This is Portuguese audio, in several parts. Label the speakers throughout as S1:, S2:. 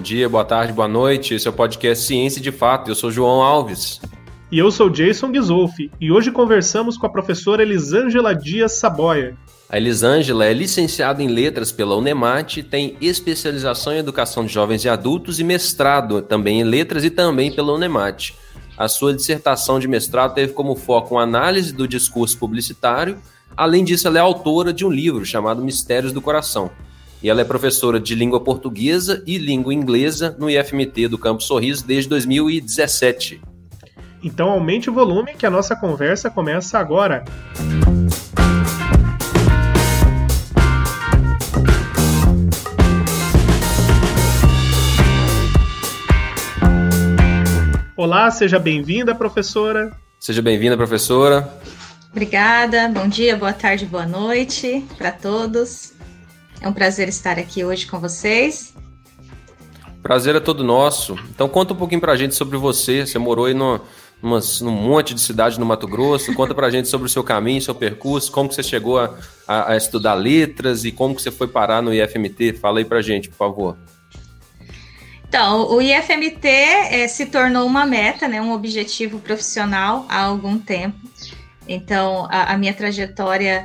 S1: Bom dia, boa tarde, boa noite. Esse é o podcast Ciência de Fato. Eu sou João Alves.
S2: E eu sou Jason Ghisolfi. E hoje conversamos com a professora Elisângela Dias Saboia.
S1: A Elisângela é licenciada em Letras pela Unemate, tem especialização em Educação de Jovens e Adultos e mestrado também em Letras e também pela Unemate. A sua dissertação de mestrado teve como foco uma análise do discurso publicitário. Além disso, ela é autora de um livro chamado Mistérios do Coração. E ela é professora de língua portuguesa e língua inglesa no IFMT do Campo Sorriso desde 2017.
S2: Então aumente o volume que a nossa conversa começa agora. Olá, seja bem-vinda, professora.
S1: Seja bem-vinda, professora.
S3: Obrigada. Bom dia, boa tarde, boa noite para todos. É um prazer estar aqui hoje com vocês.
S1: Prazer é todo nosso. Então conta um pouquinho pra gente sobre você. Você morou aí no, umas, num monte de cidade no Mato Grosso. Conta pra gente sobre o seu caminho, seu percurso, como que você chegou a, a, a estudar letras e como que você foi parar no IFMT. Fala aí pra gente, por favor.
S3: Então, o IFMT é, se tornou uma meta, né, um objetivo profissional há algum tempo. Então, a, a minha trajetória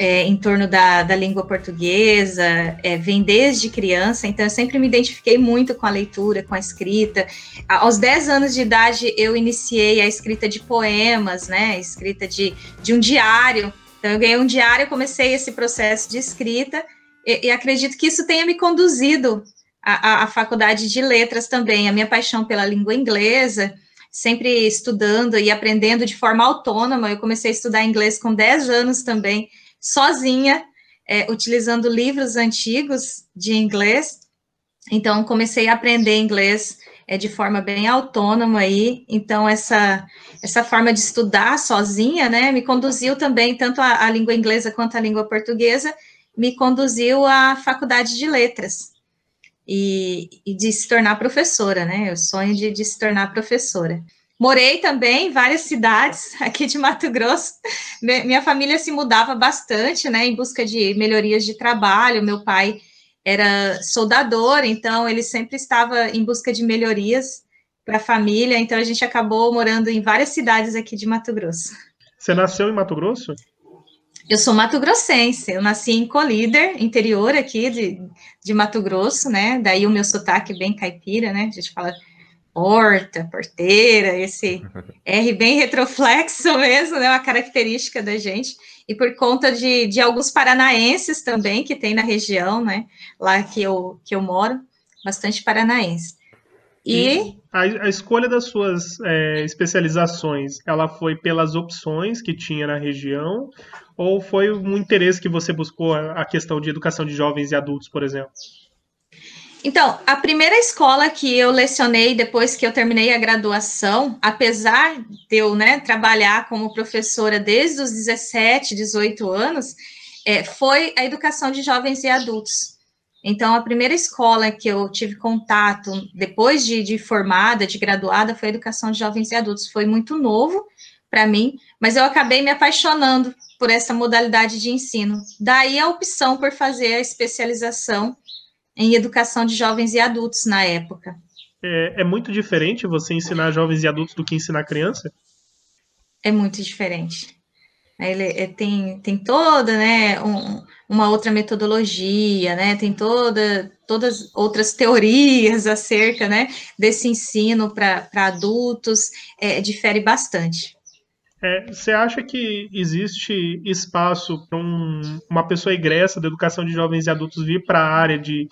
S3: é, em torno da, da língua portuguesa é, vem desde criança, então eu sempre me identifiquei muito com a leitura, com a escrita. Aos 10 anos de idade, eu iniciei a escrita de poemas, né, escrita de, de um diário. Então, eu ganhei um diário, comecei esse processo de escrita, e, e acredito que isso tenha me conduzido à, à faculdade de letras também, a minha paixão pela língua inglesa sempre estudando e aprendendo de forma autônoma. Eu comecei a estudar inglês com 10 anos também, sozinha, é, utilizando livros antigos de inglês. Então, comecei a aprender inglês é, de forma bem autônoma aí. Então, essa, essa forma de estudar sozinha, né, me conduziu também, tanto a, a língua inglesa quanto a língua portuguesa, me conduziu à faculdade de letras e, e de se tornar professora, né? O sonho de, de se tornar professora. Morei também em várias cidades aqui de Mato Grosso. Minha família se mudava bastante, né, em busca de melhorias de trabalho. Meu pai era soldador, então ele sempre estava em busca de melhorias para a família. Então a gente acabou morando em várias cidades aqui de Mato Grosso.
S2: Você nasceu em Mato Grosso?
S3: Eu sou mato-grossense, eu nasci em Colíder, interior aqui de, de Mato Grosso, né? Daí o meu sotaque bem caipira, né? A gente fala porta, porteira, esse R bem retroflexo mesmo, né? Uma característica da gente. E por conta de, de alguns paranaenses também que tem na região, né? Lá que eu, que eu moro, bastante paranaense.
S2: E, a, a, escolha das suas é, especializações, ela foi pelas opções que tinha na região ou foi um interesse que você buscou a questão de educação de jovens e adultos, por exemplo?
S3: Então, a primeira escola que eu lecionei depois que eu terminei a graduação, apesar de eu né, trabalhar como professora desde os 17, 18 anos, é, foi a educação de jovens e adultos. Então, a primeira escola que eu tive contato depois de, de formada, de graduada, foi a educação de jovens e adultos. Foi muito novo para mim, mas eu acabei me apaixonando por essa modalidade de ensino. Daí a opção por fazer a especialização em educação de jovens e adultos na época.
S2: É, é muito diferente você ensinar jovens e adultos do que ensinar criança?
S3: É muito diferente. Ele é, tem, tem toda, né, um, uma outra metodologia, né, tem toda, todas outras teorias acerca, né, desse ensino para adultos, é, difere bastante.
S2: É, você acha que existe espaço para um, uma pessoa egressa da educação de jovens e adultos vir para a área de,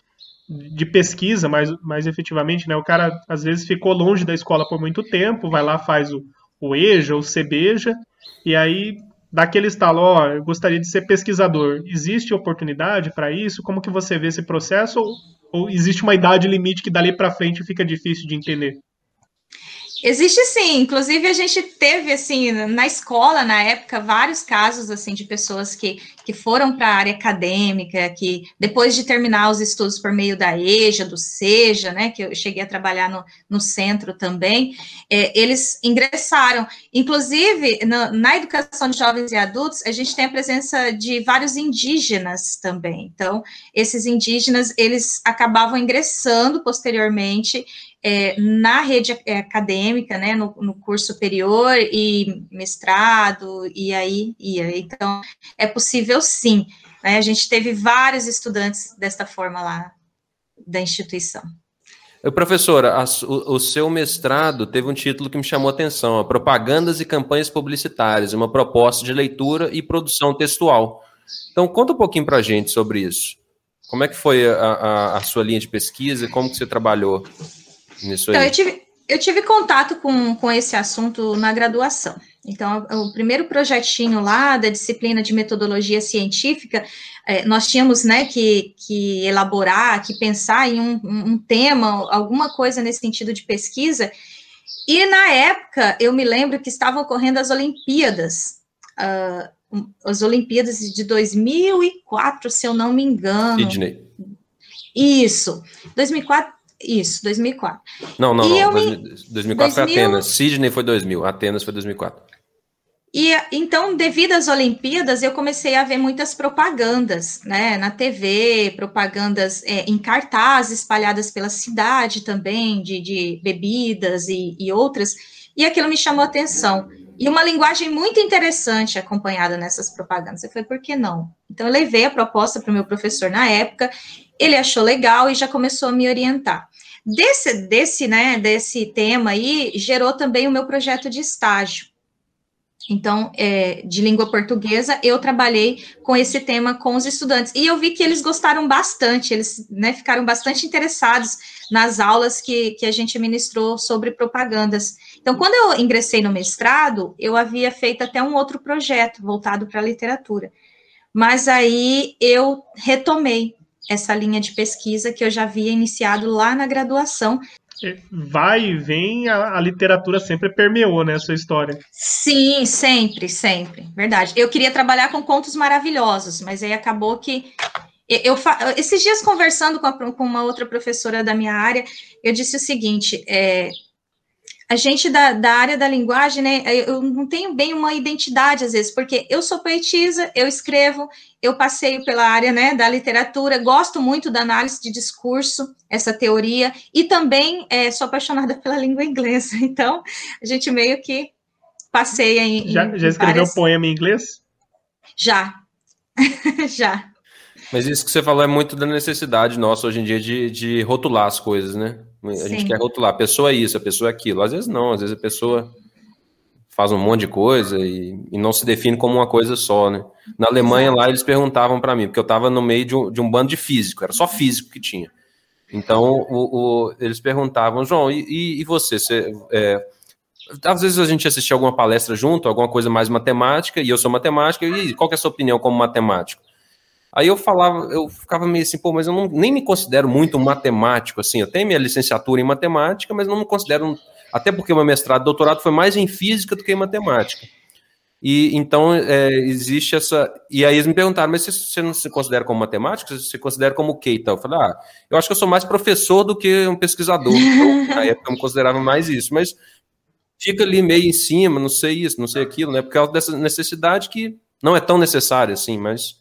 S2: de pesquisa, mais, mais efetivamente, né? O cara às vezes ficou longe da escola por muito tempo, vai lá, faz o, o EJA, o CBEJA, e aí daquele estalo, ó, eu gostaria de ser pesquisador. Existe oportunidade para isso? Como que você vê esse processo? Ou, ou existe uma idade limite que dali para frente fica difícil de entender?
S3: Existe sim, inclusive a gente teve assim na escola na época vários casos assim de pessoas que, que foram para a área acadêmica, que depois de terminar os estudos por meio da EJA, do SEJA, né, que eu cheguei a trabalhar no, no centro também, é, eles ingressaram. Inclusive na, na educação de jovens e adultos a gente tem a presença de vários indígenas também. Então esses indígenas eles acabavam ingressando posteriormente é, na rede é, acadêmica, né, no, no, curso superior e mestrado, e aí ia. Então, é possível sim. Né, a gente teve vários estudantes desta forma lá da instituição.
S1: Professora, a, o, o, seu mestrado teve um título que me chamou a atenção: Propagandas e Campanhas Publicitárias, uma proposta de leitura e produção textual. Então, conta um pouquinho para a gente sobre isso. Como é que foi a, a, a sua linha de pesquisa e como que você trabalhou
S3: Nisso então, eu tive, eu tive contato com, com esse assunto na graduação. Então, o primeiro projetinho lá da disciplina de metodologia científica, é, nós tínhamos né, que, que elaborar, que pensar em um, um tema, alguma coisa nesse sentido de pesquisa. E na época, eu me lembro que estavam ocorrendo as Olimpíadas, uh, as Olimpíadas de 2004, se eu não me engano.
S1: Sydney.
S3: Isso, 2004, isso, 2004.
S1: Não, não, e não. Me... 2004 2000... foi Atenas. Sydney foi 2000. Atenas foi 2004.
S3: E então, devido às Olimpíadas, eu comecei a ver muitas propagandas, né, na TV, propagandas é, em cartaz espalhadas pela cidade também, de, de bebidas e, e outras, e aquilo me chamou a atenção. E uma linguagem muito interessante acompanhada nessas propagandas. Eu falei, por que não? Então, eu levei a proposta para o meu professor na época, ele achou legal e já começou a me orientar. Desse, desse, né, desse tema aí, gerou também o meu projeto de estágio. Então, é, de língua portuguesa, eu trabalhei com esse tema com os estudantes. E eu vi que eles gostaram bastante, eles né, ficaram bastante interessados nas aulas que, que a gente ministrou sobre propagandas. Então, quando eu ingressei no mestrado, eu havia feito até um outro projeto voltado para a literatura. Mas aí eu retomei essa linha de pesquisa que eu já havia iniciado lá na graduação.
S2: Vai e vem, a, a literatura sempre permeou, né, a sua história.
S3: Sim, sempre, sempre, verdade. Eu queria trabalhar com contos maravilhosos, mas aí acabou que eu, esses dias conversando com, a, com, uma outra professora da minha área, eu disse o seguinte: é, a gente da, da, área da linguagem, né, eu não tenho bem uma identidade às vezes, porque eu sou poetisa, eu escrevo, eu passeio pela área, né, da literatura, gosto muito da análise de discurso, essa teoria, e também é, sou apaixonada pela língua inglesa, então a gente meio que passeia em...
S2: Já, já escreveu várias... poema em inglês?
S3: Já, já.
S1: Mas isso que você falou é muito da necessidade nossa hoje em dia de, de rotular as coisas, né? A Sim. gente quer rotular, a pessoa é isso, a pessoa é aquilo. Às vezes não, às vezes a pessoa faz um monte de coisa e, e não se define como uma coisa só, né? Na Alemanha lá eles perguntavam para mim, porque eu estava no meio de um, de um, bando de físico, era só físico que tinha. Então o, o, eles perguntavam, João, e, e você? você é, às vezes a gente assistia alguma palestra junto, alguma coisa mais matemática, e eu sou matemática, e qual é a sua opinião como matemático? Aí eu falava, eu ficava meio assim, pô, mas eu não, nem me considero muito matemático, assim. Eu tenho minha licenciatura em matemática, mas não me considero. Até porque meu mestrado, doutorado foi mais em física do que em matemática. E então é, existe essa. E aí eles me perguntaram, mas você não se considera como matemático? Você se considera como o quê? Então, eu falei, ah, eu acho que eu sou mais professor do que um pesquisador. Então, na época eu me considerava mais isso, mas fica ali meio em cima, não sei isso, não sei aquilo, né? Por causa dessa necessidade que não é tão necessária assim, mas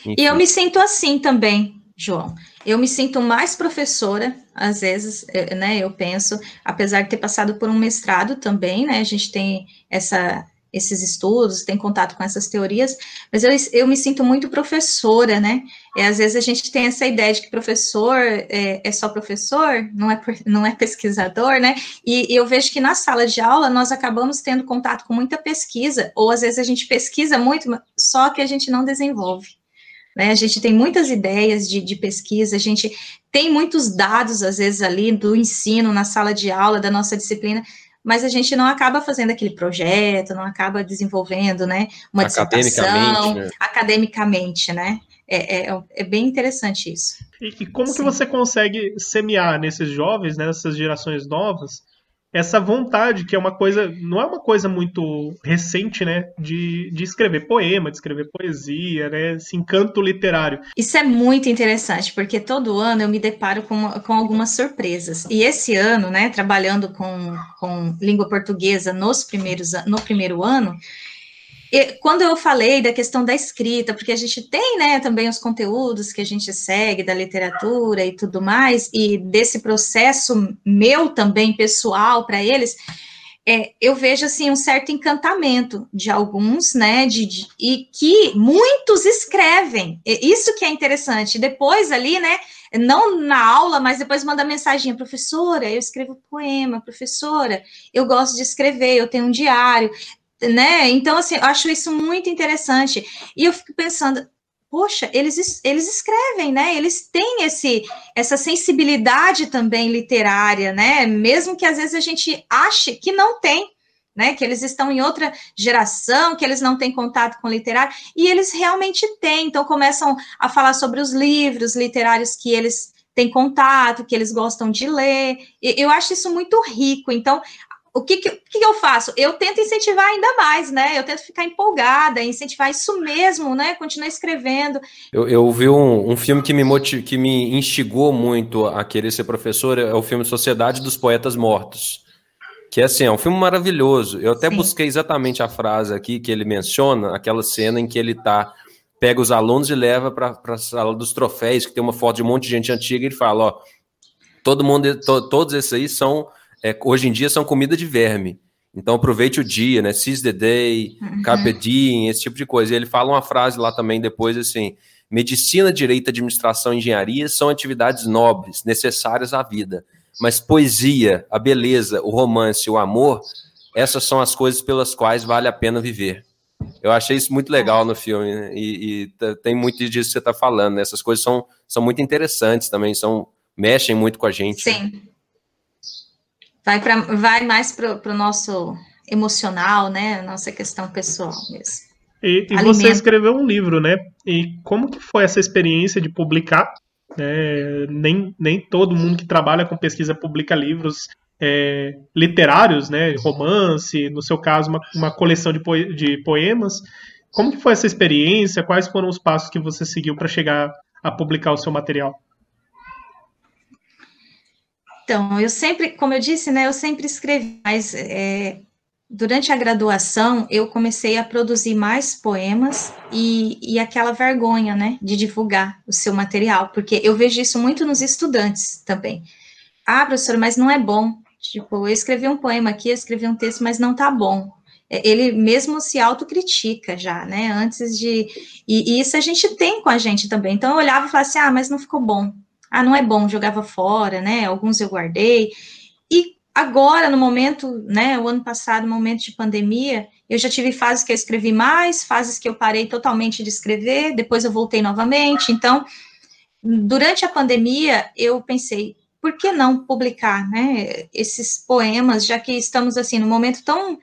S3: enfim. E eu me sinto assim também, João. Eu me sinto mais professora, às vezes, né? Eu penso, apesar de ter passado por um mestrado também, né? A gente tem essa, esses estudos, tem contato com essas teorias, mas eu, eu me sinto muito professora, né? E às vezes a gente tem essa ideia de que professor é, é só professor, não é, não é pesquisador, né? E, e, eu vejo que na sala de aula nós acabamos tendo contato com muita pesquisa, ou às vezes a gente pesquisa muito, só que a gente não desenvolve. Né? A gente tem muitas ideias de, de pesquisa, a gente tem muitos dados, às vezes, ali do ensino, na sala de aula, da nossa disciplina, mas a gente não acaba fazendo aquele projeto, não acaba desenvolvendo, né, uma dissertação, né? academicamente, né, é, é, é, bem interessante isso.
S2: E, e como Sim. que você consegue semear nesses jovens, né, nessas gerações novas, essa vontade, que é uma coisa, não é uma coisa muito recente, né, de, de escrever poema, de escrever poesia, né, esse encanto literário.
S3: Isso é muito interessante, porque todo ano eu me deparo com, com algumas surpresas. E esse ano, né, trabalhando com, com língua portuguesa nos primeiros, no primeiro ano, quando eu falei da questão da escrita, porque a gente tem, né, também os conteúdos que a gente segue da literatura e tudo mais, e desse processo meu também pessoal para eles, é, eu vejo assim um certo encantamento de alguns, né, de, de, e que muitos escrevem. Isso que é interessante. Depois ali, né, não na aula, mas depois manda mensagem, professora, eu escrevo poema, professora, eu gosto de escrever, eu tenho um diário né? Então, assim, eu acho isso muito interessante. E eu fico pensando, poxa, eles, eles escrevem, né? Eles têm esse, essa sensibilidade também literária, né? Mesmo que às vezes a gente ache que não tem, né? Que eles estão em outra geração, que eles não têm contato com literário, e eles realmente têm. Então começam a falar sobre os livros literários que eles têm contato, que eles gostam de ler. Eu acho isso muito rico. Então, o que, que, que, eu faço? Eu tento incentivar ainda mais, né? Eu tento ficar empolgada, incentivar isso mesmo, né? Continuar escrevendo.
S1: Eu, eu vi um, um filme que me, motiv... que me instigou muito a querer ser professor, é o filme Sociedade dos Poetas Mortos. Que é assim, é um filme maravilhoso. Eu até Sim. busquei exatamente a frase aqui que ele menciona, aquela cena em que ele tá pega os alunos e leva para a sala dos troféus, que tem uma foto de um monte de gente antiga, e ele fala, ó, todo mundo, to, todos esses aí são é, hoje em dia são comida de verme. Então aproveite o dia, né? Seize the day, uhum. carpe diem, esse tipo de coisa. E ele fala uma frase lá também depois assim: medicina, direito, administração e engenharia são atividades nobres, necessárias à vida. Mas poesia, a beleza, o romance, o amor, essas são as coisas pelas quais vale a pena viver. Eu achei isso muito legal no filme, né? e, e, tem muito disso que você está falando. Né? Essas coisas são, são muito interessantes também, são mexem muito com a gente.
S3: Sim. Vai, pra, vai mais para o nosso emocional, né? Nossa questão pessoal mesmo.
S2: E, e você escreveu um livro, né? E como que foi essa experiência de publicar? É, nem, nem todo mundo que trabalha com pesquisa publica livros é, literários, né? Romance, no seu caso, uma, uma coleção de, de poemas. Como que foi essa experiência? Quais foram os passos que você seguiu para chegar a publicar o seu material?
S3: Então, eu sempre, como eu disse, né, eu sempre escrevi, mas é, durante a graduação eu comecei a produzir mais poemas e, e aquela vergonha, né, de divulgar o seu material, porque eu vejo isso muito nos estudantes também. Ah, professor, mas não é bom. Tipo, eu escrevi um poema aqui, eu escrevi um texto, mas não tá bom. É, ele mesmo se autocritica já, né? Antes de. E, e, isso a gente tem com a gente também. Então eu olhava e falava assim: ah, mas não ficou bom ah, não é bom, jogava fora, né? Alguns eu guardei. E agora, no momento, né, o ano passado, momento de pandemia, eu já tive fases que eu escrevi mais, fases que eu parei totalmente de escrever, depois eu voltei novamente. Então, durante a pandemia, eu pensei, por que não publicar, né, esses poemas, já que estamos, assim, num momento tão,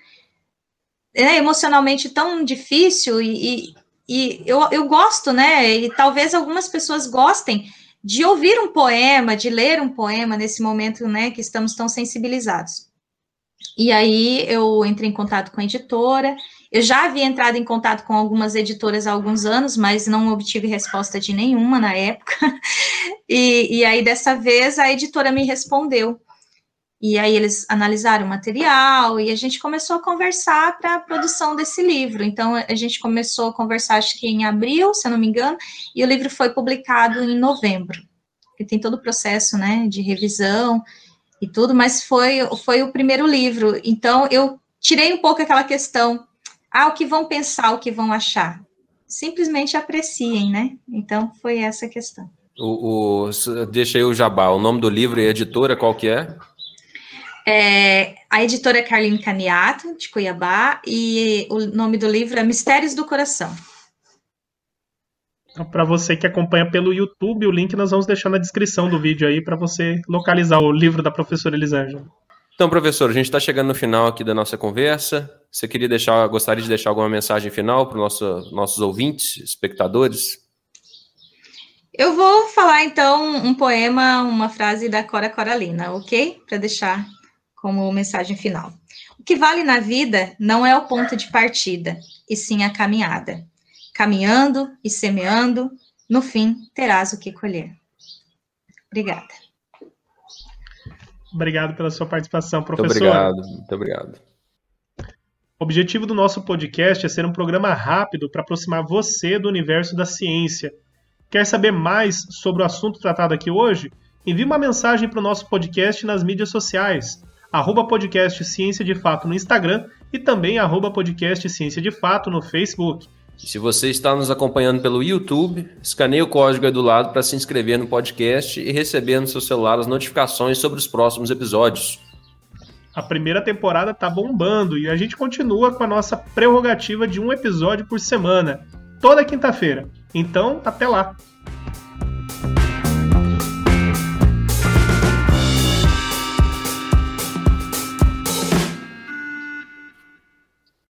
S3: né, emocionalmente tão difícil e, e, e eu, eu gosto, né, e talvez algumas pessoas gostem de ouvir um poema, de ler um poema nesse momento, né, que estamos tão sensibilizados. E aí eu entrei em contato com a editora. Eu já havia entrado em contato com algumas editoras há alguns anos, mas não obtive resposta de nenhuma na época. E, e aí dessa vez a editora me respondeu. E aí eles analisaram o material e a gente começou a conversar para a produção desse livro. Então a gente começou a conversar acho que em abril, se eu não me engano, e o livro foi publicado em novembro. E tem todo o processo, né, de revisão e tudo, mas foi foi o primeiro livro. Então eu tirei um pouco aquela questão, ah, o que vão pensar, o que vão achar. Simplesmente apreciem, né? Então foi essa a questão.
S1: O, o, deixa aí o jabá. O nome do livro e editora, qual que é?
S3: É, a editora é Carline Caniato, de Cuiabá, e o nome do livro é Mistérios do Coração.
S2: Então, para você que acompanha pelo YouTube, o link nós vamos deixar na descrição do vídeo aí para você localizar o livro da professora Elisângela.
S1: Então, professor, a gente está chegando no final aqui da nossa conversa. Você queria deixar, gostaria de deixar alguma mensagem final para os nosso, nossos ouvintes, espectadores?
S3: Eu vou falar então um poema, uma frase da Cora Coralina, ok? Para deixar como mensagem final. O que vale na vida não é o ponto de partida, e sim a caminhada. Caminhando e semeando, no fim terás o que colher. Obrigada.
S2: Obrigado pela sua participação, professor.
S1: Muito obrigado, muito obrigado.
S2: O objetivo do nosso podcast é ser um programa rápido para aproximar você do universo da ciência. Quer saber mais sobre o assunto tratado aqui hoje? Envie uma mensagem para o nosso podcast nas mídias sociais, arroba podcast Ciência de Fato no Instagram e também arroba podcast Ciência de Fato no Facebook.
S1: Se você está nos acompanhando pelo YouTube, escaneie o código aí do lado para se inscrever no podcast e receber no seu celular as notificações sobre os próximos episódios.
S2: A primeira temporada está bombando e a gente continua com a nossa prerrogativa de um episódio por semana, toda quinta-feira. Então, até lá!